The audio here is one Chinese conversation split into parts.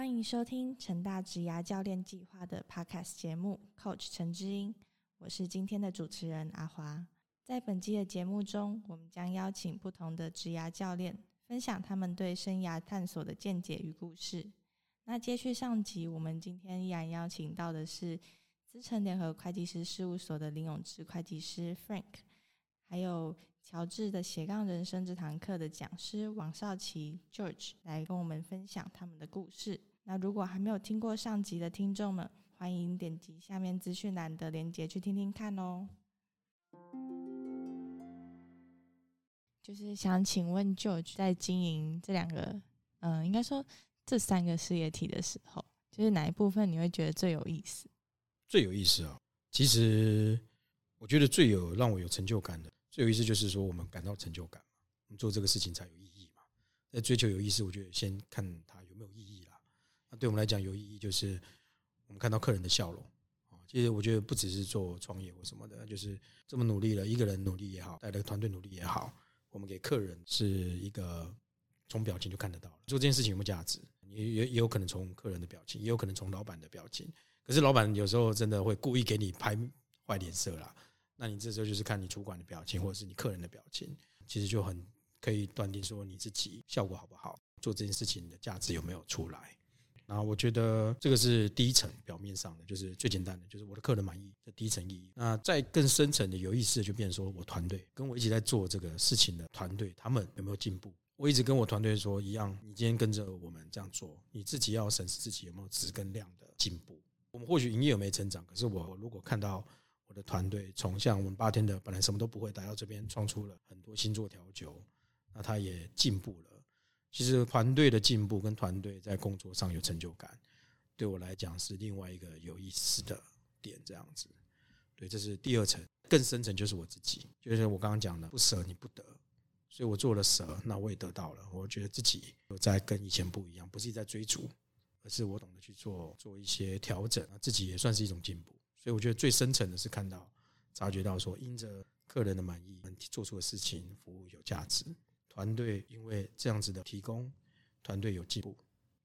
欢迎收听成大职涯教练计划的 Podcast 节目，Coach 陈之英，我是今天的主持人阿华。在本期的节目中，我们将邀请不同的职涯教练，分享他们对生涯探索的见解与故事。那接续上集，我们今天依然邀请到的是资诚联合会计师事务所的林永志会计师 Frank，还有乔治的斜杠人生这堂课的讲师王少奇 George 来跟我们分享他们的故事。那如果还没有听过上集的听众们，欢迎点击下面资讯栏的链接去听听看哦。就是想请问 George 在经营这两个，嗯，应该说这三个事业体的时候，就是哪一部分你会觉得最有意思？最有意思啊！其实我觉得最有让我有成就感的，最有意思就是说我们感到成就感嘛，我们做这个事情才有意义嘛。在追求有意思，我觉得先看它有没有意义。那对我们来讲有意义，就是我们看到客人的笑容啊。其实我觉得不只是做创业或什么的，就是这么努力了，一个人努力也好，带个团队努力也好，我们给客人是一个从表情就看得到了，做这件事情有没有价值？也也也有可能从客人的表情，也有可能从老板的表情。可是老板有时候真的会故意给你拍坏脸色啦，那你这时候就是看你主管的表情，或者是你客人的表情，其实就很可以断定说你自己效果好不好，做这件事情的价值有没有出来。然后我觉得这个是第一层表面上的，就是最简单的，就是我的客人满意，这第一层意义。那再更深层的有意思的，就变成说我团队跟我一起在做这个事情的团队，他们有没有进步？我一直跟我团队说一样，你今天跟着我们这样做，你自己要审视自己有没有质跟量的进步。我们或许营业有没成长，可是我如果看到我的团队从像我们八天的本来什么都不会，来到这边创出了很多新作调酒，那他也进步了。其实团队的进步跟团队在工作上有成就感，对我来讲是另外一个有意思的点。这样子，对，这是第二层，更深层就是我自己，就是我刚刚讲的，不舍你不得，所以我做了舍，那我也得到了。我觉得自己有在跟以前不一样，不是在追逐，而是我懂得去做做一些调整，自己也算是一种进步。所以我觉得最深层的是看到、察觉到说，因着客人的满意，做出的事情服务有价值。团队因为这样子的提供，团队有进步，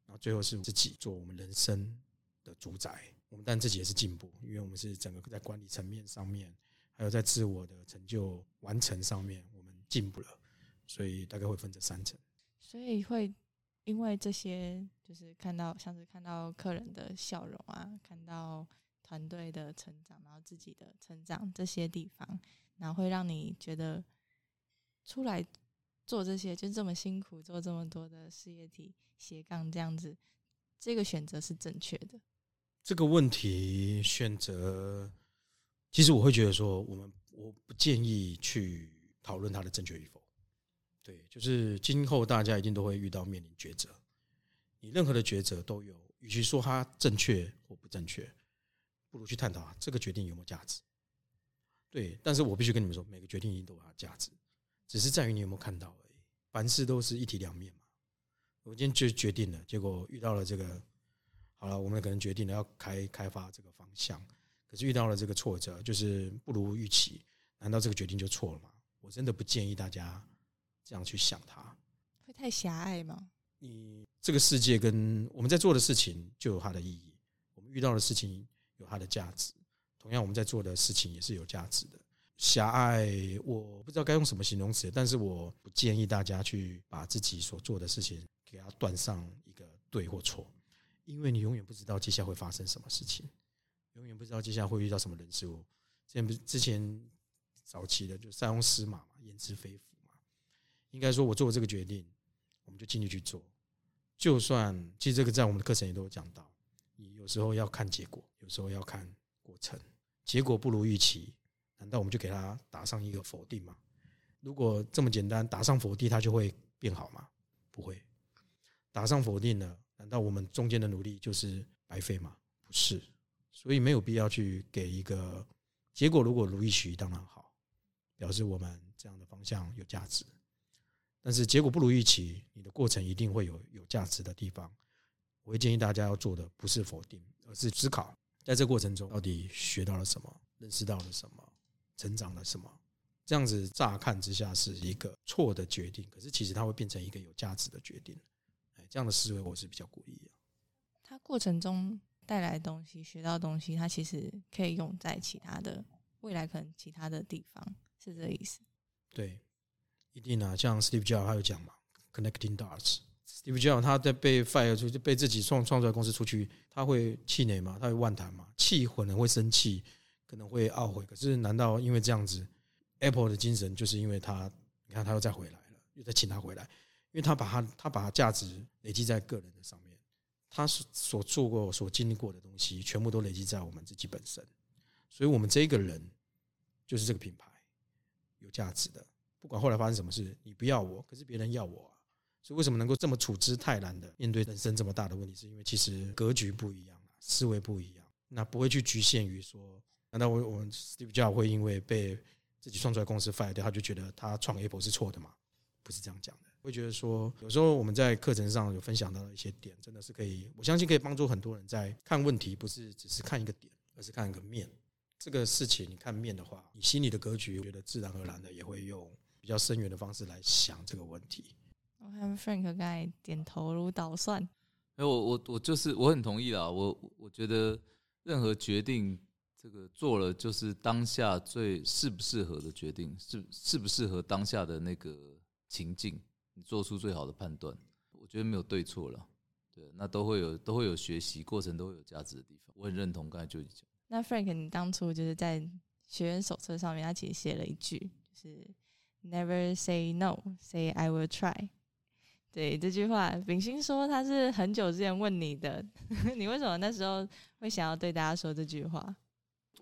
然后最后是自己做我们人生的主宰。我们但自己也是进步，因为我们是整个在管理层面上面，还有在自我的成就完成上面，我们进步了。所以大概会分这三层。所以会因为这些，就是看到像是看到客人的笑容啊，看到团队的成长，然后自己的成长这些地方，然后会让你觉得出来。做这些就这么辛苦，做这么多的事业体斜杠这样子，这个选择是正确的。这个问题选择，其实我会觉得说，我们我不建议去讨论它的正确与否。对，就是今后大家一定都会遇到面临抉择，你任何的抉择都有，与其说它正确或不正确，不如去探讨这个决定有没有价值。对，但是我必须跟你们说，每个决定一定都有它的价值。只是在于你有没有看到而已，凡事都是一体两面嘛。我今天就决定了，结果遇到了这个，好了，我们可能决定了要开开发这个方向，可是遇到了这个挫折，就是不如预期，难道这个决定就错了吗？我真的不建议大家这样去想它，会太狭隘吗？你这个世界跟我们在做的事情就有它的意义，我们遇到的事情有它的价值，同样我们在做的事情也是有价值的。狭隘，我不知道该用什么形容词，但是我不建议大家去把自己所做的事情给它断上一个对或错，因为你永远不知道接下来会发生什么事情，永远不知道接下来会遇到什么人事物。之前不是之前早期的就塞翁失马嘛，焉知非福嘛。应该说，我做了这个决定，我们就尽力去做。就算其实这个在我们的课程也都有讲到，你有时候要看结果，有时候要看过程，结果不如预期。难道我们就给他打上一个否定吗？如果这么简单，打上否定，他就会变好吗？不会。打上否定了，难道我们中间的努力就是白费吗？不是。所以没有必要去给一个结果。如果如意许当然好，表示我们这样的方向有价值。但是结果不如预期，你的过程一定会有有价值的地方。我会建议大家要做的不是否定，而是思考，在这过程中到底学到了什么，认识到了什么。成长了什么？这样子乍看之下是一个错的决定，可是其实它会变成一个有价值的决定。哎，这样的思维我是比较鼓励的。它过程中带来的东西、学到的东西，它其实可以用在其他的未来可能其他的地方，是这个意思。对，一定啊，像 Steve Jobs 他有讲嘛，connecting dots。Steve Jobs 他在被 fire 出，就被自己创创出来公司出去，他会气馁嘛？他会万谈嘛？气可能会生气，可能会懊悔。可是难道因为这样子，Apple 的精神就是因为他，你看他又再回来了，又再请他回来，因为他把他他把价值累积在个人的上面，他所所做过、所经历过的东西，全部都累积在我们自己本身。所以，我们这一个人就是这个品牌。有价值的，不管后来发生什么事，你不要我，可是别人要我啊。所以为什么能够这么处之泰然的面对人生这么大的问题，是因为其实格局不一样思维不一样，那不会去局限于说，难道我我们 Steve Jobs 会因为被自己创出来公司 fire 掉，他就觉得他创 Apple 是错的吗？不是这样讲的。会觉得说，有时候我们在课程上有分享到的一些点，真的是可以，我相信可以帮助很多人在看问题，不是只是看一个点，而是看一个面。这个事情，你看面的话，你心里的格局，我觉得自然而然的也会用比较深远的方式来想这个问题。我看 Frank 刚才点头如捣蒜。哎，我我我就是我很同意啦。我我觉得任何决定，这个做了就是当下最适不适合的决定，适适不适合当下的那个情境，你做出最好的判断。我觉得没有对错了，对，那都会有都会有学习过程，都会有价值的地方。我很认同刚才就讲。那 Frank，你当初就是在学员手册上面，他其实写了一句，就是 “Never say no, say I will try”。对这句话，秉心说他是很久之前问你的，你为什么那时候会想要对大家说这句话？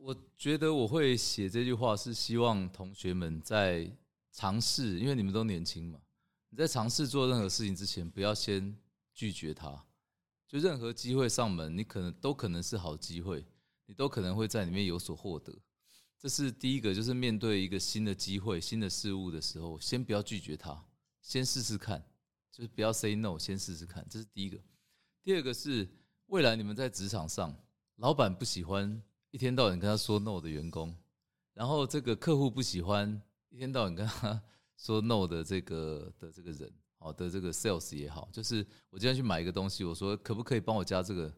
我觉得我会写这句话，是希望同学们在尝试，因为你们都年轻嘛，你在尝试做任何事情之前，不要先拒绝它。就任何机会上门，你可能都可能是好机会。你都可能会在里面有所获得，这是第一个，就是面对一个新的机会、新的事物的时候，先不要拒绝它，先试试看，就是不要 say no，先试试看，这是第一个。第二个是未来你们在职场上，老板不喜欢一天到晚跟他说 no 的员工，然后这个客户不喜欢一天到晚跟他说 no 的这个 的这个人，好的这个 sales 也好，就是我今天去买一个东西，我说可不可以帮我加这个？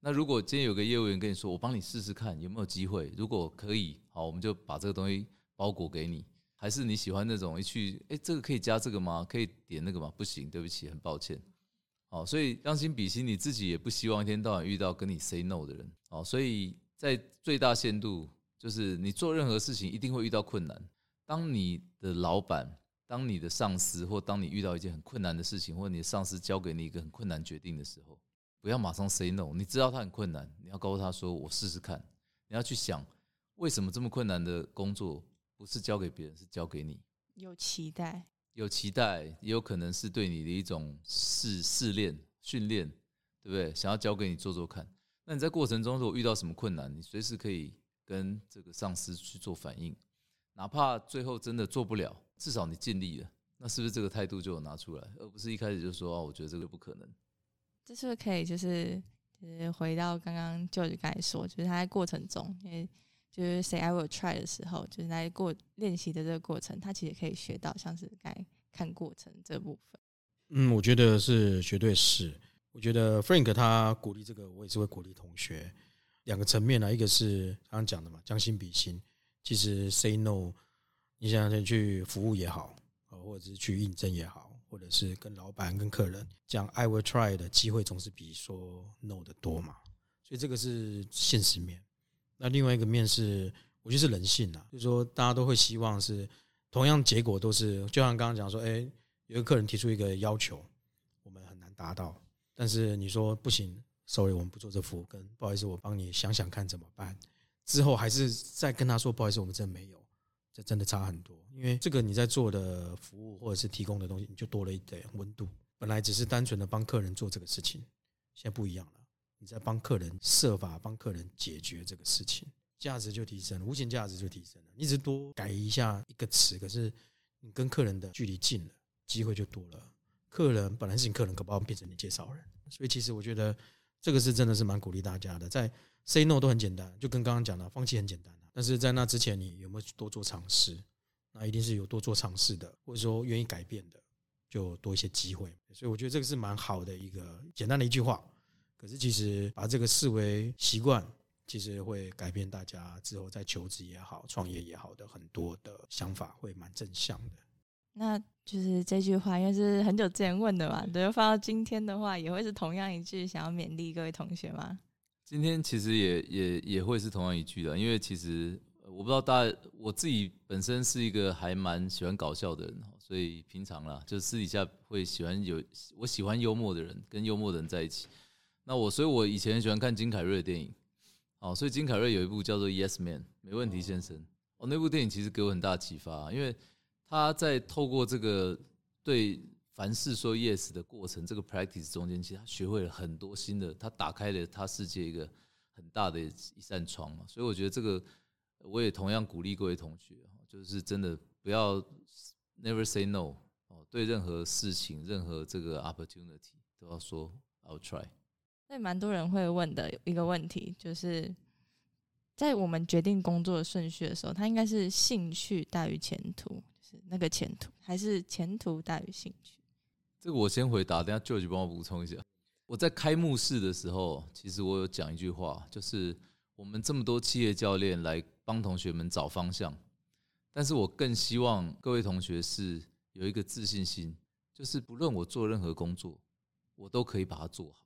那如果今天有个业务员跟你说，我帮你试试看有没有机会，如果可以，好，我们就把这个东西包裹给你。还是你喜欢那种一去，哎，这个可以加这个吗？可以点那个吗？不行，对不起，很抱歉。好，所以将心比心，你自己也不希望一天到晚遇到跟你 say no 的人。好，所以在最大限度，就是你做任何事情一定会遇到困难。当你的老板、当你的上司，或当你遇到一件很困难的事情，或你的上司交给你一个很困难决定的时候。不要马上 say no，你知道他很困难，你要告诉他说：“我试试看。”你要去想，为什么这么困难的工作不是交给别人，是交给你？有期待，有期待，也有可能是对你的一种试试炼、训练，对不对？想要交给你做做看。那你在过程中如果遇到什么困难，你随时可以跟这个上司去做反应，哪怕最后真的做不了，至少你尽力了。那是不是这个态度就有拿出来，而不是一开始就说：“哦，我觉得这个不可能。”这是不是可以，就是就是回到刚刚舅舅刚才说，就是他在过程中，因为就是 say I will try 的时候，就是在过练习的这个过程，他其实可以学到像是该看过程这部分。嗯，我觉得是绝对是。我觉得 Frank 他鼓励这个，我也是会鼓励同学两个层面呢，一个是刚刚讲的嘛，将心比心。其实 say no，你想想去服务也好，或者是去应征也好。或者是跟老板、跟客人讲 “I will try” 的机会，总是比说 “no” 的多嘛。所以这个是现实面。那另外一个面是，我觉得是人性啊，就是说大家都会希望是同样结果都是，就像刚刚讲说，哎，有个客人提出一个要求，我们很难达到，但是你说不行，sorry，我们不做这服务，跟不好意思，我帮你想想看怎么办。之后还是再跟他说，不好意思，我们真没有。这真的差很多，因为这个你在做的服务或者是提供的东西，你就多了一点温度。本来只是单纯的帮客人做这个事情，现在不一样了，你在帮客人设法帮客人解决这个事情，价值就提升了，无形价值就提升了。你只多改一下一个词，可是你跟客人的距离近了，机会就多了。客人本来是你客人，可不好变成你介绍人。所以其实我觉得这个是真的是蛮鼓励大家的，在 say no 都很简单，就跟刚刚讲的，放弃很简单啊。但是在那之前，你有没有多做尝试？那一定是有多做尝试的，或者说愿意改变的，就多一些机会。所以我觉得这个是蛮好的一个简单的一句话，可是其实把这个视为习惯，其实会改变大家之后在求职也好、创业也好的很多的想法，会蛮正向的。那就是这句话，因为是很久之前问的嘛，对，放到今天的话，也会是同样一句，想要勉励各位同学吗？今天其实也也也会是同样一句的，因为其实我不知道大家，我自己本身是一个还蛮喜欢搞笑的人，所以平常啦，就私底下会喜欢有我喜欢幽默的人，跟幽默的人在一起。那我所以，我以前很喜欢看金凯瑞的电影，哦，所以金凯瑞有一部叫做《Yes Man》，没问题先生。哦，那部电影其实给我很大启发，因为他在透过这个对。凡事说 yes 的过程，这个 practice 中间，其实他学会了很多新的，他打开了他世界一个很大的一扇窗嘛。所以我觉得这个，我也同样鼓励各位同学，就是真的不要 never say no 哦，对任何事情、任何这个 opportunity 都要说 I'll try。那蛮多人会问的一个问题，就是在我们决定工作的顺序的时候，他应该是兴趣大于前途，是那个前途，还是前途大于兴趣？这个我先回答，等下 George 帮我补充一下。我在开幕式的时候，其实我有讲一句话，就是我们这么多企业教练来帮同学们找方向，但是我更希望各位同学是有一个自信心，就是不论我做任何工作，我都可以把它做好。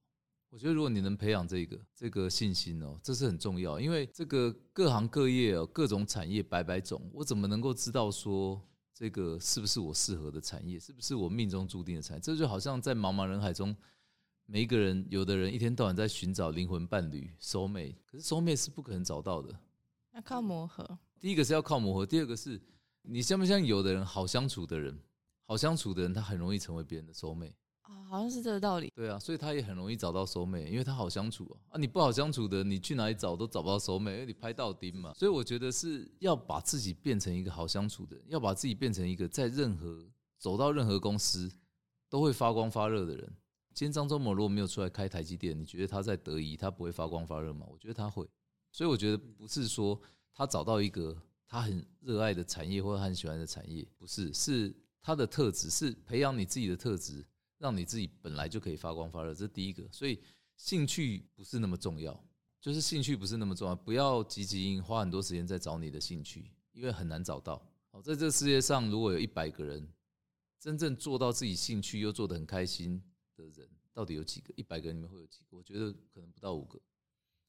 我觉得如果你能培养这个这个信心哦，这是很重要，因为这个各行各业哦，各种产业百百种，我怎么能够知道说？这个是不是我适合的产业？是不是我命中注定的产业？这就好像在茫茫人海中，每一个人，有的人一天到晚在寻找灵魂伴侣、收妹，可是收妹是不可能找到的，要靠磨合。第一个是要靠磨合，第二个是你像不像有的人好相处的人，好相处的人，他很容易成为别人的收妹。啊，好像是这个道理。对啊，所以他也很容易找到熟美，因为他好相处啊。啊，你不好相处的，你去哪里找都找不到熟美，因为你拍到钉嘛。所以我觉得是要把自己变成一个好相处的，要把自己变成一个在任何走到任何公司都会发光发热的人。今天张忠谋如果没有出来开台积电，你觉得他在德仪他不会发光发热吗？我觉得他会。所以我觉得不是说他找到一个他很热爱的产业或者很喜欢的产业，不是，是他的特质，是培养你自己的特质。让你自己本来就可以发光发热，这是第一个。所以兴趣不是那么重要，就是兴趣不是那么重要。不要急急花很多时间在找你的兴趣，因为很难找到。好，在这世界上，如果有一百个人真正做到自己兴趣又做得很开心的人，到底有几个？一百个人里面会有几个？我觉得可能不到五个。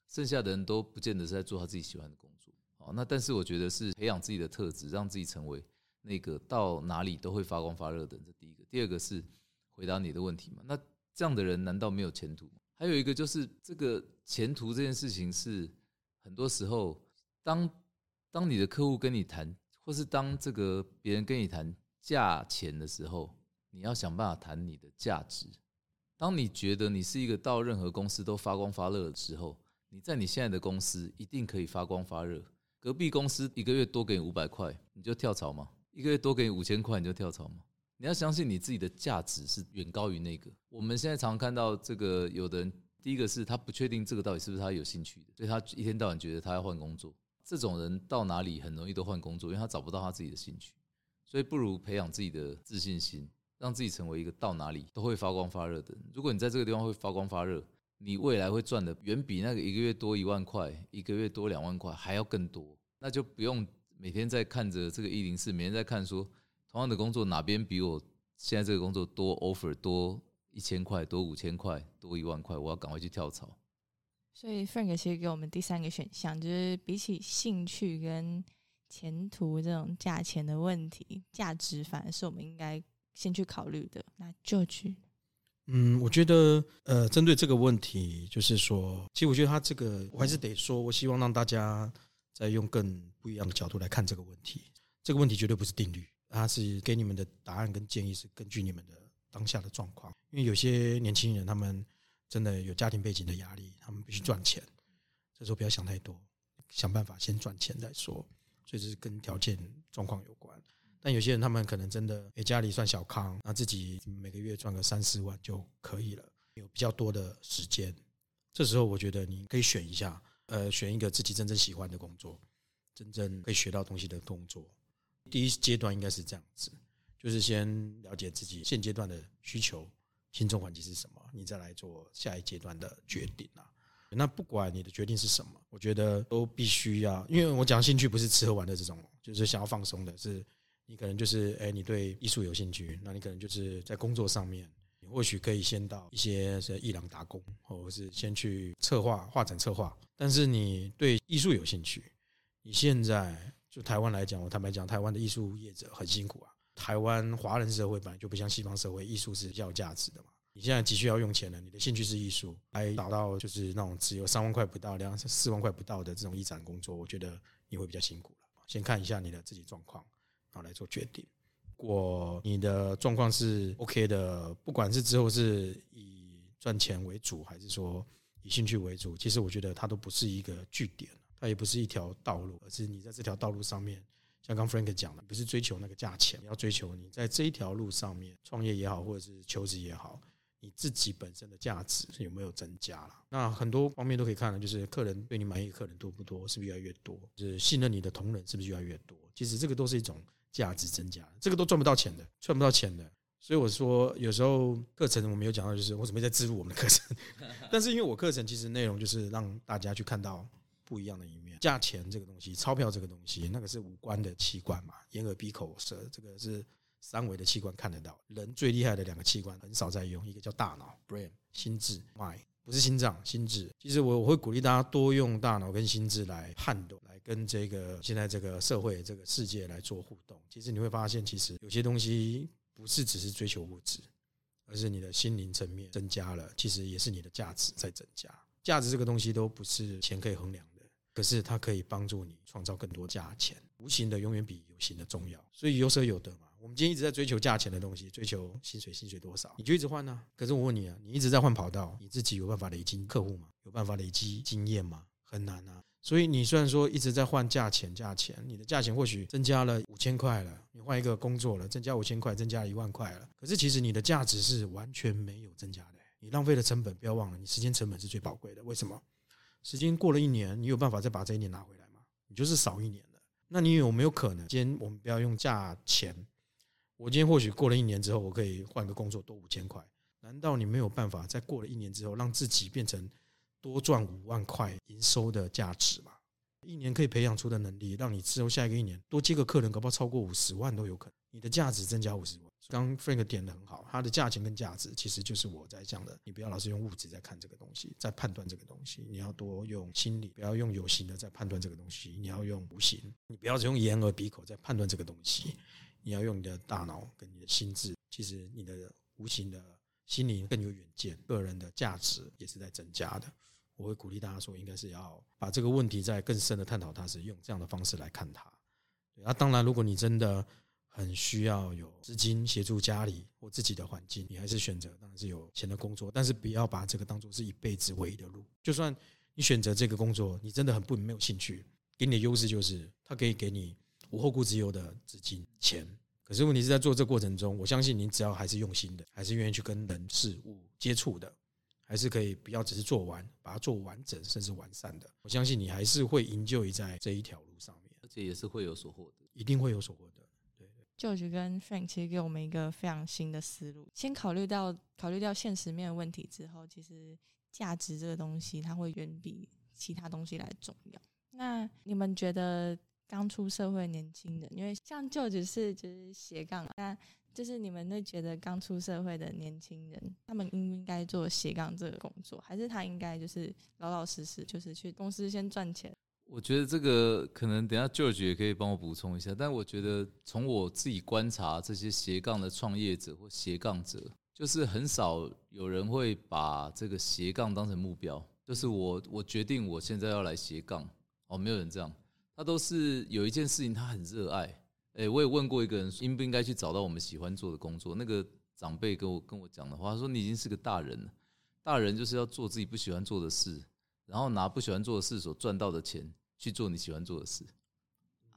剩下的人都不见得是在做他自己喜欢的工作。好，那但是我觉得是培养自己的特质，让自己成为那个到哪里都会发光发热的人。这第一个。第二个是。回答你的问题嘛？那这样的人难道没有前途吗？还有一个就是这个前途这件事情是很多时候，当当你的客户跟你谈，或是当这个别人跟你谈价钱的时候，你要想办法谈你的价值。当你觉得你是一个到任何公司都发光发热的时候，你在你现在的公司一定可以发光发热。隔壁公司一个月多给你五百块，你就跳槽吗？一个月多给你五千块，你就跳槽吗？你要相信你自己的价值是远高于那个。我们现在常看到这个，有的人第一个是他不确定这个到底是不是他有兴趣的，所以他一天到晚觉得他要换工作。这种人到哪里很容易都换工作，因为他找不到他自己的兴趣。所以不如培养自己的自信心，让自己成为一个到哪里都会发光发热的人。如果你在这个地方会发光发热，你未来会赚的远比那个一个月多一万块、一个月多两万块还要更多。那就不用每天在看着这个一零四，每天在看说。同样的工作，哪边比我现在这个工作多 offer 多一千块，多五千块，多一万块，我要赶快去跳槽。所以 Frank 其实给我们第三个选项，就是比起兴趣跟前途这种价钱的问题，价值反而是我们应该先去考虑的。那就去。嗯，我觉得呃，针对这个问题，就是说，其实我觉得他这个，我还是得说，我希望让大家再用更不一样的角度来看这个问题。这个问题绝对不是定律。他是给你们的答案跟建议是根据你们的当下的状况，因为有些年轻人他们真的有家庭背景的压力，他们必须赚钱，这时候不要想太多，想办法先赚钱再说，所以这是跟条件状况有关。但有些人他们可能真的诶家里算小康，那自己每个月赚个三四万就可以了，有比较多的时间，这时候我觉得你可以选一下，呃，选一个自己真正喜欢的工作，真正可以学到东西的工作。第一阶段应该是这样子，就是先了解自己现阶段的需求心中环境是什么，你再来做下一阶段的决定啊。那不管你的决定是什么，我觉得都必须要，因为我讲兴趣不是吃喝玩乐这种，就是想要放松的，是你可能就是哎，你对艺术有兴趣，那你可能就是在工作上面，你或许可以先到一些是艺廊打工，或者是先去策划画展策划。但是你对艺术有兴趣，你现在就台湾来讲，我坦白讲，台湾的艺术业者很辛苦啊。台湾华人社会本来就不像西方社会，艺术是比较有价值的嘛。你现在急需要用钱了，你的兴趣是艺术，来找到就是那种只有三万块不到、两四万块不到的这种艺展工作，我觉得你会比较辛苦了。先看一下你的自己状况，然后来做决定。如果你的状况是 OK 的，不管是之后是以赚钱为主，还是说以兴趣为主，其实我觉得它都不是一个据点，它也不是一条道路，而是你在这条道路上面。像刚 Frank 讲的，不是追求那个价钱，你要追求你在这一条路上面创业也好，或者是求职也好。你自己本身的价值有没有增加了？那很多方面都可以看的，就是客人对你满意，客人多不多，是不是越来越多？就是信任你的同仁是不是越来越多？其实这个都是一种价值增加，这个都赚不到钱的，赚不到钱的。所以我说，有时候课程我没有讲到，就是我准备在植入我们的课程，但是因为我课程其实内容就是让大家去看到不一样的一面。价钱这个东西，钞票这个东西，那个是五官的器官嘛，眼耳鼻口舌，这个是。三维的器官看得到，人最厉害的两个器官很少在用，一个叫大脑 （brain），心智 （mind），不是心脏，心智。其实我我会鼓励大家多用大脑跟心智来判断，来跟这个现在这个社会、这个世界来做互动。其实你会发现，其实有些东西不是只是追求物质，而是你的心灵层面增加了，其实也是你的价值在增加。价值这个东西都不是钱可以衡量的，可是它可以帮助你创造更多价钱。无形的永远比有形的重要，所以有舍有得嘛。我们今天一直在追求价钱的东西，追求薪水，薪水多少，你就一直换呢？可是我问你啊，你一直在换跑道，你自己有办法累积客户吗？有办法累积经验吗？很难啊。所以你虽然说一直在换价钱，价钱，你的价钱或许增加了五千块了，你换一个工作了，增加五千块，增加一万块了。可是其实你的价值是完全没有增加的，你浪费的成本，不要忘了，你时间成本是最宝贵的。为什么？时间过了一年，你有办法再把这一年拿回来吗？你就是少一年了。那你有没有可能？今天我们不要用价钱。我今天或许过了一年之后，我可以换个工作多五千块。难道你没有办法在过了一年之后，让自己变成多赚五万块营收的价值吗？一年可以培养出的能力，让你之后下一个一年多接个客人，搞不好超过五十万都有可能。你的价值增加五十万。刚 Frank 点的很好，它的价钱跟价值其实就是我在讲的。你不要老是用物质在看这个东西，在判断这个东西，你要多用心理，不要用有形的在判断这个东西，你要用无形。你不要只用眼耳鼻口在判断这个东西。你要用你的大脑跟你的心智，其实你的无形的心灵更有远见，个人的价值也是在增加的。我会鼓励大家说，应该是要把这个问题在更深的探讨，它是用这样的方式来看它。那当然，如果你真的很需要有资金协助家里或自己的环境，你还是选择当然是有钱的工作，但是不要把这个当做是一辈子唯一的路。就算你选择这个工作，你真的很不没有兴趣，给你的优势就是它可以给你。无后顾之忧的资金钱，可是问题是在做这过程中，我相信你只要还是用心的，还是愿意去跟人事物接触的，还是可以不要只是做完，把它做完整甚至完善的。我相信你还是会营救在这一条路上面，而且也是会有所获得，一定会有所获得。对，George 跟 Frank 其实给我们一个非常新的思路。先考虑到考虑到现实面的问题之后，其实价值这个东西，它会远比其他东西来重要。那你们觉得？刚出社会年轻人，因为像舅舅是就是斜杠，那就是你们那觉得刚出社会的年轻人，他们应不应该做斜杠这个工作，还是他应该就是老老实实，就是去公司先赚钱？我觉得这个可能等下舅舅也可以帮我补充一下，但我觉得从我自己观察这些斜杠的创业者或斜杠者，就是很少有人会把这个斜杠当成目标，就是我我决定我现在要来斜杠，哦，没有人这样。他都是有一件事情他很热爱，哎，我也问过一个人应不应该去找到我们喜欢做的工作。那个长辈跟我跟我讲的话，他说你已经是个大人了，大人就是要做自己不喜欢做的事，然后拿不喜欢做的事所赚到的钱去做你喜欢做的事。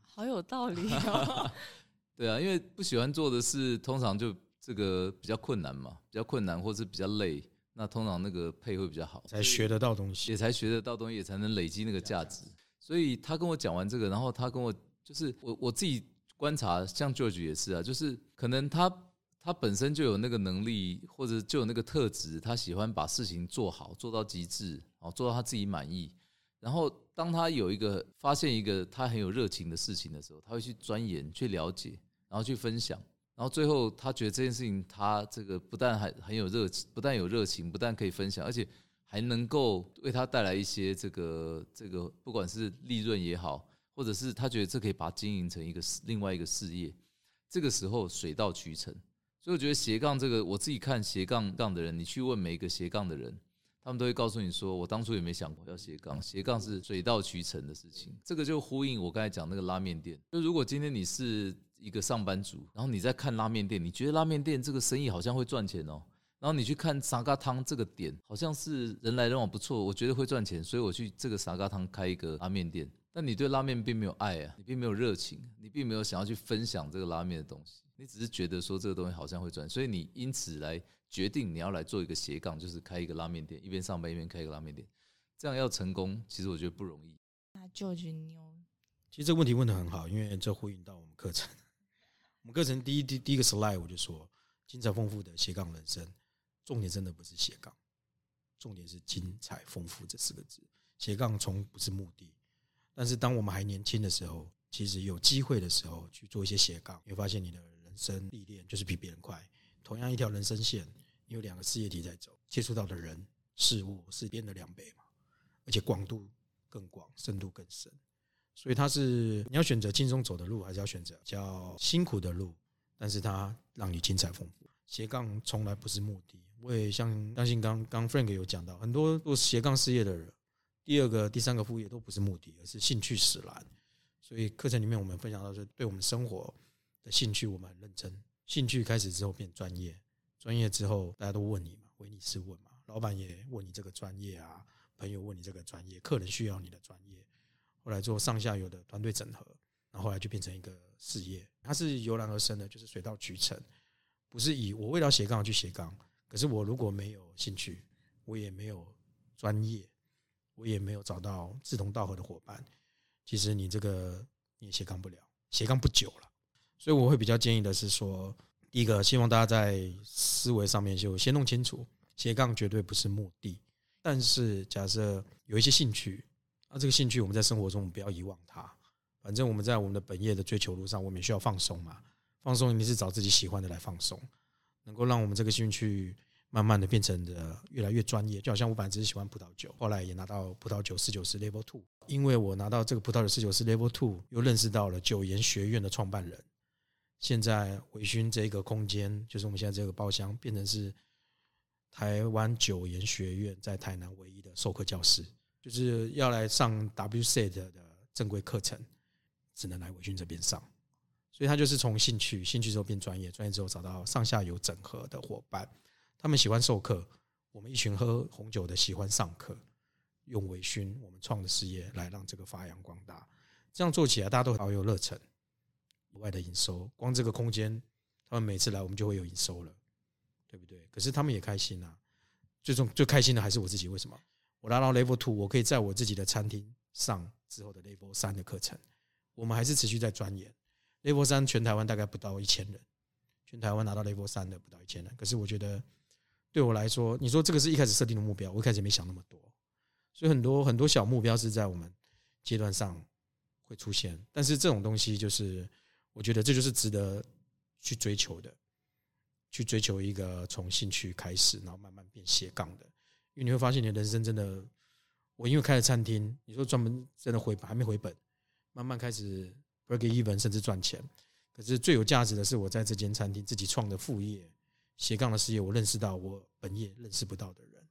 好有道理哦。对啊，因为不喜欢做的事通常就这个比较困难嘛，比较困难或是比较累，那通常那个配会比较好，才学得到东西，也才学得到东西，也才能累积那个价值。所以他跟我讲完这个，然后他跟我就是我我自己观察，像 George 也是啊，就是可能他他本身就有那个能力，或者就有那个特质，他喜欢把事情做好，做到极致，哦，做到他自己满意。然后，当他有一个发现一个他很有热情的事情的时候，他会去钻研、去了解，然后去分享。然后最后，他觉得这件事情，他这个不但还很有热情，不但有热情，不但可以分享，而且还能够为他带来一些这个这个，不管是利润也好，或者是他觉得这可以把它经营成一个另外一个事业。这个时候水到渠成。所以我觉得斜杠这个，我自己看斜杠杠的人，你去问每一个斜杠的人。他们都会告诉你说，我当初也没想过要斜杠，斜杠是水到渠成的事情。这个就呼应我刚才讲那个拉面店。就如果今天你是一个上班族，然后你在看拉面店，你觉得拉面店这个生意好像会赚钱哦，然后你去看沙嘎汤这个点，好像是人来人往不错，我觉得会赚钱，所以我去这个沙嘎汤开一个拉面店。但你对拉面并没有爱啊，你并没有热情，你并没有想要去分享这个拉面的东西，你只是觉得说这个东西好像会赚，所以你因此来。决定你要来做一个斜杠，就是开一个拉面店，一边上班一边开一个拉面店，这样要成功，其实我觉得不容易。那舅舅妞，其实这个问题问的很好，因为这呼应到我们课程。我们课程第一第第一个 slide 我就说，精彩丰富的斜杠人生，重点真的不是斜杠，重点是精彩丰富这四个字。斜杠从不是目的，但是当我们还年轻的时候，其实有机会的时候去做一些斜杠，你会发现你的人生历练就是比别人快。同样一条人生线，你有两个事业体在走，接触到的人事物是变的两倍嘛，而且广度更广，深度更深。所以它是你要选择轻松走的路，还是要选择较辛苦的路？但是它让你精彩丰富。斜杠从来不是目的。我也像相信刚刚 Frank 有讲到，很多做斜杠事业的人，第二个、第三个副业都不是目的，而是兴趣使然。所以课程里面我们分享到，是对我们生活的兴趣，我们很认真。兴趣开始之后变专业，专业之后大家都问你嘛，唯你是问嘛，老板也问你这个专业啊，朋友问你这个专业，客人需要你的专业，后来做上下游的团队整合，然后后来就变成一个事业，它是由然而生的，就是水到渠成，不是以我为了斜杠去斜杠，可是我如果没有兴趣，我也没有专业，我也没有找到志同道合的伙伴，其实你这个你也斜杠不了，斜杠不久了。所以我会比较建议的是说，第一个，希望大家在思维上面就先弄清楚，斜杠绝对不是目的。但是假设有一些兴趣，那这个兴趣我们在生活中不要遗忘它。反正我们在我们的本业的追求路上，我们也需要放松嘛。放松一定是找自己喜欢的来放松，能够让我们这个兴趣慢慢的变成的越来越专业。就好像我本来只是喜欢葡萄酒，后来也拿到葡萄酒四九师 Level Two，因为我拿到这个葡萄酒四九师 Level Two，又认识到了九研学院的创办人。现在维勋这个空间，就是我们现在这个包厢，变成是台湾九研学院在台南唯一的授课教室。就是要来上 WSET 的正规课程，只能来维勋这边上。所以他就是从兴趣，兴趣之后变专业，专业之后找到上下游整合的伙伴，他们喜欢授课，我们一群喝红酒的喜欢上课，用微醺我们创的事业来让这个发扬光大。这样做起来，大家都好有热忱。额外的营收，光这个空间，他们每次来我们就会有营收了，对不对？可是他们也开心啊。最终最开心的还是我自己。为什么？我拿到 Level Two，我可以在我自己的餐厅上之后的 Level 三的课程。我们还是持续在钻研。Level 三全台湾大概不到一千人，全台湾拿到 Level 三的不到一千人。可是我觉得对我来说，你说这个是一开始设定的目标，我一开始也没想那么多。所以很多很多小目标是在我们阶段上会出现，但是这种东西就是。我觉得这就是值得去追求的，去追求一个从兴趣开始，然后慢慢变斜杠的。因为你会发现，你的人生真的，我因为开了餐厅，你说专门真的回还没回本，慢慢开始 break even，甚至赚钱。可是最有价值的是，我在这间餐厅自己创的副业，斜杠的事业，我认识到我本业认识不到的人。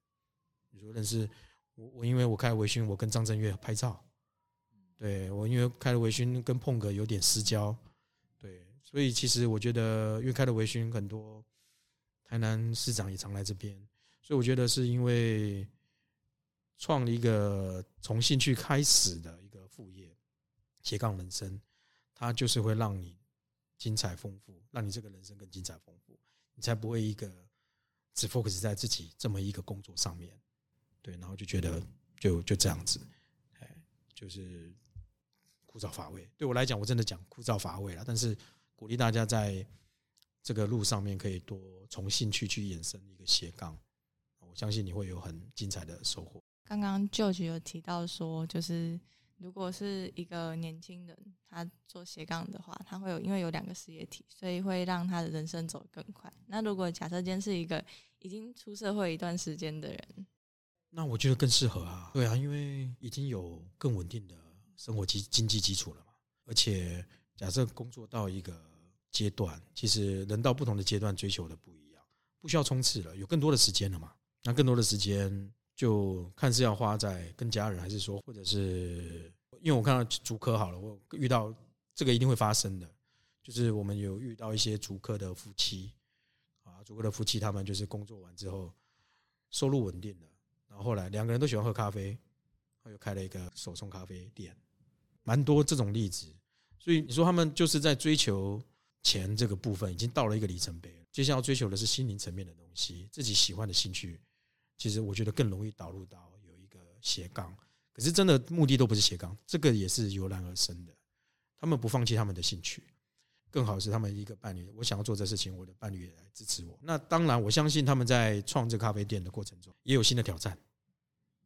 你说认识我，我因为我开微醺，我跟张震岳拍照，对我因为开了微醺，跟碰哥有点私交。对，所以其实我觉得，因为开了微醺，很多台南市长也常来这边，所以我觉得是因为创了一个从兴趣开始的一个副业，斜杠人生，它就是会让你精彩丰富，让你这个人生更精彩丰富，才不会一个只 focus 在自己这么一个工作上面，对，然后就觉得就就这样子，哎，就是。枯燥乏味，对我来讲，我真的讲枯燥乏味了。但是鼓励大家在这个路上面可以多从兴趣去衍生一个斜杠，我相信你会有很精彩的收获。刚刚 George 有提到说，就是如果是一个年轻人，他做斜杠的话，他会有因为有两个事业体，所以会让他的人生走得更快。那如果假设今天是一个已经出社会一段时间的人，那我觉得更适合啊，对啊，因为已经有更稳定的生活基经济基础了嘛，而且假设工作到一个阶段，其实人到不同的阶段追求的不一样，不需要冲刺了，有更多的时间了嘛，那更多的时间就看是要花在跟家人，还是说，或者是因为我看到足科好了，我遇到这个一定会发生的，就是我们有遇到一些足科的夫妻啊，足科的夫妻他们就是工作完之后收入稳定了。然后后来两个人都喜欢喝咖啡，他又开了一个手冲咖啡店，蛮多这种例子。所以你说他们就是在追求钱这个部分，已经到了一个里程碑。接下来要追求的是心灵层面的东西，自己喜欢的兴趣。其实我觉得更容易导入到有一个斜杠，可是真的目的都不是斜杠，这个也是由然而生的。他们不放弃他们的兴趣，更好是他们一个伴侣。我想要做这事情，我的伴侣也来支持我。那当然，我相信他们在创这咖啡店的过程中，也有新的挑战。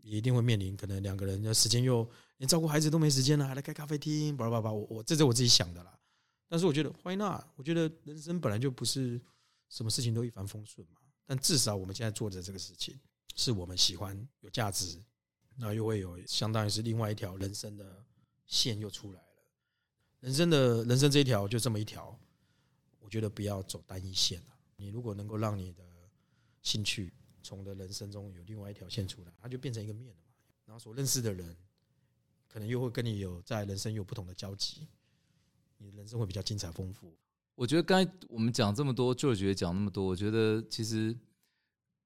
也一定会面临可能两个人的时间又连照顾孩子都没时间了，还来开咖啡厅，叭叭叭。我我这是我自己想的啦。但是我觉得，Why not？我觉得人生本来就不是什么事情都一帆风顺嘛。但至少我们现在做的这个事情，是我们喜欢、有价值，那又会有相当于是另外一条人生的线又出来了。人生的人生这一条就这么一条，我觉得不要走单一线了。你如果能够让你的兴趣。从的人生中有另外一条线出来，它就变成一个面了嘛。然后所认识的人，可能又会跟你有在人生有不同的交集，你的人生会比较精彩丰富。我觉得刚才我们讲这么多，就觉得讲那么多，我觉得其实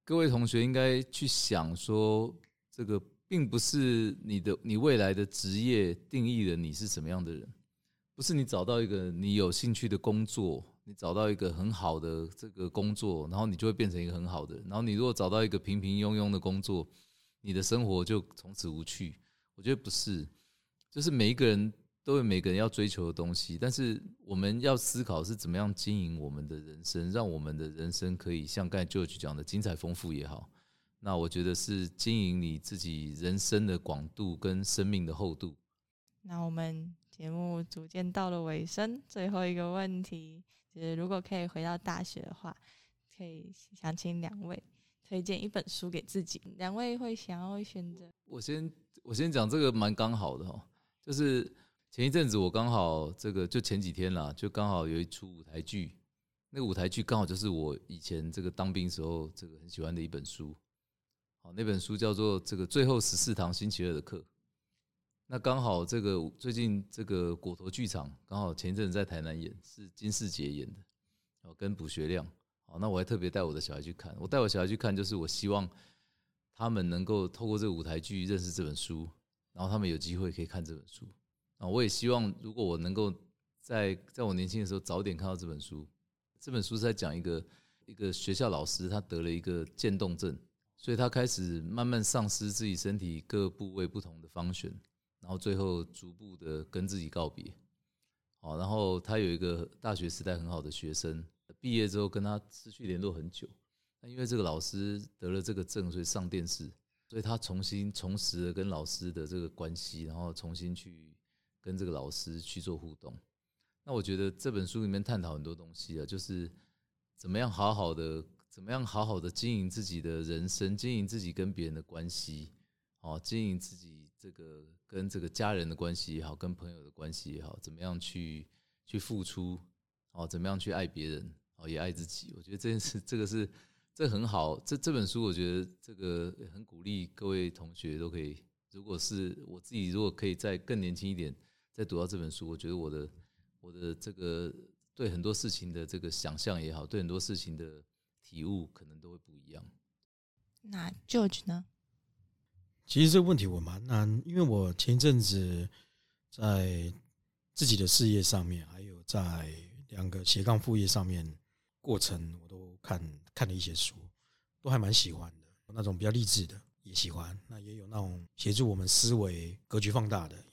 各位同学应该去想说，这个并不是你的你未来的职业定义了你是什么样的人，不是你找到一个你有兴趣的工作。你找到一个很好的这个工作，然后你就会变成一个很好的。然后你如果找到一个平平庸庸的工作，你的生活就从此无趣。我觉得不是，就是每一个人都有每个人要追求的东西，但是我们要思考是怎么样经营我们的人生，让我们的人生可以像刚才 George 讲的精彩丰富也好。那我觉得是经营你自己人生的广度跟生命的厚度。那我们节目逐渐到了尾声，最后一个问题就。是如果可以回到大学的话，可以想请两位推荐一本书给自己。两位会想要选择？我先我先讲这个蛮刚好的哦，就是前一阵子我刚好这个就前几天啦，就刚好有一出舞台剧，那个舞台剧刚好就是我以前这个当兵时候这个很喜欢的一本书。好，那本书叫做《这个最后十四堂星期二的课》。那刚好这个最近这个果陀剧场刚好前一阵在台南演，是金世杰演的，哦跟卜学亮，哦那我还特别带我的小孩去看，我带我小孩去看，就是我希望他们能够透过这个舞台剧认识这本书，然后他们有机会可以看这本书，啊我也希望如果我能够在在我年轻的时候早点看到这本书，这本书是在讲一个一个学校老师他得了一个渐冻症，所以他开始慢慢丧失自己身体各部位不同的方选。然后最后逐步的跟自己告别，好，然后他有一个大学时代很好的学生，毕业之后跟他失去联络很久。那因为这个老师得了这个症，所以上电视，所以他重新重拾了跟老师的这个关系，然后重新去跟这个老师去做互动。那我觉得这本书里面探讨很多东西啊，就是怎么样好好的，怎么样好好的经营自己的人生，经营自己跟别人的关系，哦，经营自己这个。跟这个家人的关系也好，跟朋友的关系也好，怎么样去去付出哦？怎么样去爱别人哦？也爱自己。我觉得这件事，这个是这很好。这这本书，我觉得这个很鼓励各位同学都可以。如果是我自己，如果可以再更年轻一点，再读到这本书，我觉得我的我的这个对很多事情的这个想象也好，对很多事情的体悟，可能都会不一样。那 George 呢？其实这个问题我蛮难，因为我前一阵子在自己的事业上面，还有在两个斜杠副业上面过程，我都看看了一些书，都还蛮喜欢的。那种比较励志的也喜欢，那也有那种协助我们思维格局放大的。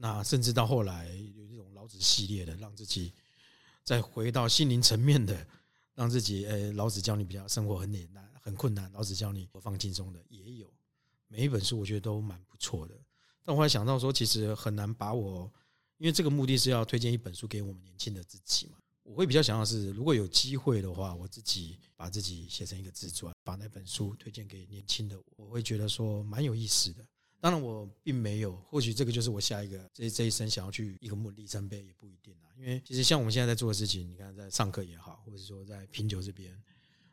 那甚至到后来有这种老子系列的，让自己再回到心灵层面的，让自己诶，老子教你比较生活很简单、很困难，老子教你放轻松的也有。每一本书我觉得都蛮不错的，但我后来想到说，其实很难把我，因为这个目的是要推荐一本书给我们年轻的自己嘛。我会比较想要是，如果有机会的话，我自己把自己写成一个自传，把那本书推荐给年轻的我，我会觉得说蛮有意思的。当然，我并没有，或许这个就是我下一个这这一生想要去一个目里程碑也不一定啊。因为其实像我们现在在做的事情，你看在上课也好，或者说在品酒这边，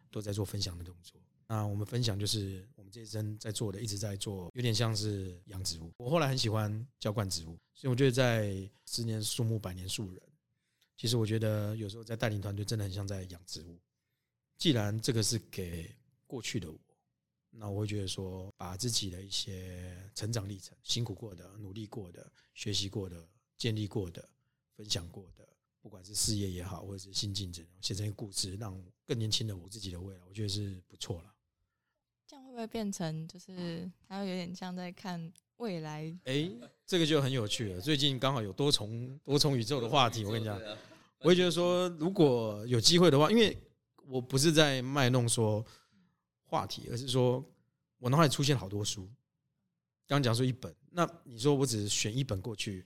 都在做分享的动作。那我们分享就是我们这一生在做的，一直在做，有点像是养植物。我后来很喜欢浇灌植物，所以我觉得在十年树木，百年树人。其实我觉得有时候在带领团队真的很像在养植物。既然这个是给过去的我，那我会觉得说，把自己的一些成长历程、辛苦过的、努力过的、学习过的、建立过的、分享过的，不管是事业也好，或者是新进者，写成一个故事，让更年轻的我自己的未来，我觉得是不错了。这样会不会变成就是他有点像在看？未来，哎，这个就很有趣了。最近刚好有多重多重宇宙的话题，我跟你讲，我会觉得说，如果有机会的话，因为我不是在卖弄说话题，而是说我脑海里出现好多书。刚讲说一本，那你说我只是选一本过去，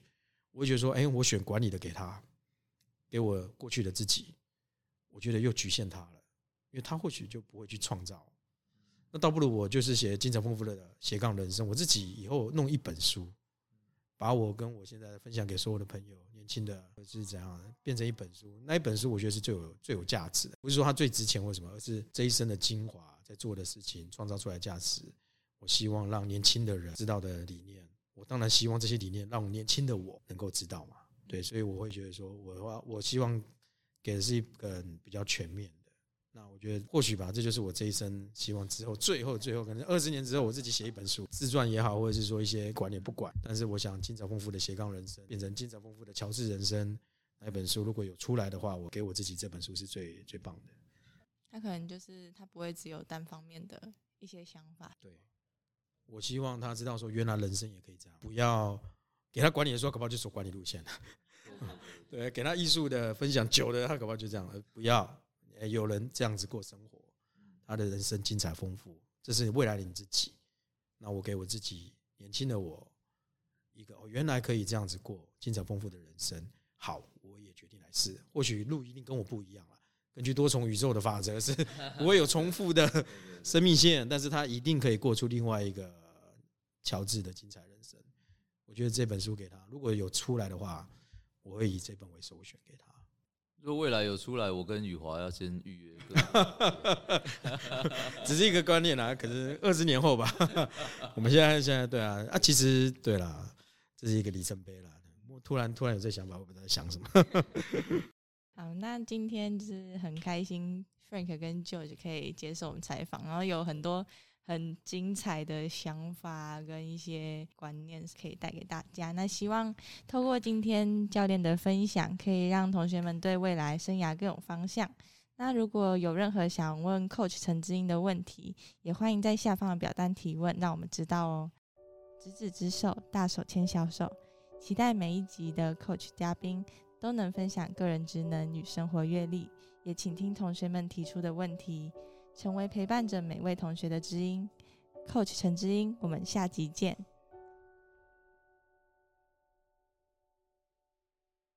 我会觉得说，哎，我选管理的给他，给我过去的自己，我觉得又局限他了，因为他或许就不会去创造。那倒不如我就是写精神丰富的斜杠人生，我自己以后弄一本书，把我跟我现在分享给所有的朋友，年轻的或是怎样变成一本书？那一本书我觉得是最有最有价值的，不是说它最值钱或什么，而是这一生的精华在做的事情创造出来价值。我希望让年轻的人知道的理念，我当然希望这些理念让年轻的我能够知道嘛。对，所以我会觉得说，我的话，我希望给的是一个比较全面的。那我觉得或许吧，这就是我这一生希望之后最后最后可能二十年之后，我自己写一本书，自传也好，或者是说一些管也不管，但是我想精彩丰富的斜杠人生变成精彩丰富的乔治人生那本书，如果有出来的话，我给我自己这本书是最最棒的。他可能就是他不会只有单方面的一些想法。对，我希望他知道说，原来人生也可以这样，不要给他管理的时候，可不就走管理路线了。对，给他艺术的分享久了，他可不就这样，不要。有人这样子过生活，他的人生精彩丰富，这是未来的你自己。那我给我自己年轻的我一个，哦，原来可以这样子过精彩丰富的人生。好，我也决定来试。或许路一定跟我不一样了。根据多重宇宙的法则，是不会有重复的生命线，但是他一定可以过出另外一个乔治的精彩人生。我觉得这本书给他，如果有出来的话，我会以这本为首选给他。如果未来有出来，我跟宇华要先预约。只是一个观念啦，可是二十年后吧。我们现在现在对啊啊，其实对啦，这是一个里程碑啦。我突然突然有这想法，我不知道在想什么。好，那今天就是很开心，Frank 跟 George 可以接受我们采访，然后有很多。很精彩的想法跟一些观念是可以带给大家。那希望透过今天教练的分享，可以让同学们对未来生涯更有方向。那如果有任何想问 Coach 陈志英的问题，也欢迎在下方的表单提问，让我们知道哦。执子之手，大手牵小手，期待每一集的 Coach 嘉宾都能分享个人职能与生活阅历，也请听同学们提出的问题。成为陪伴着每位同学的知音，Coach 陈知音，我们下集见。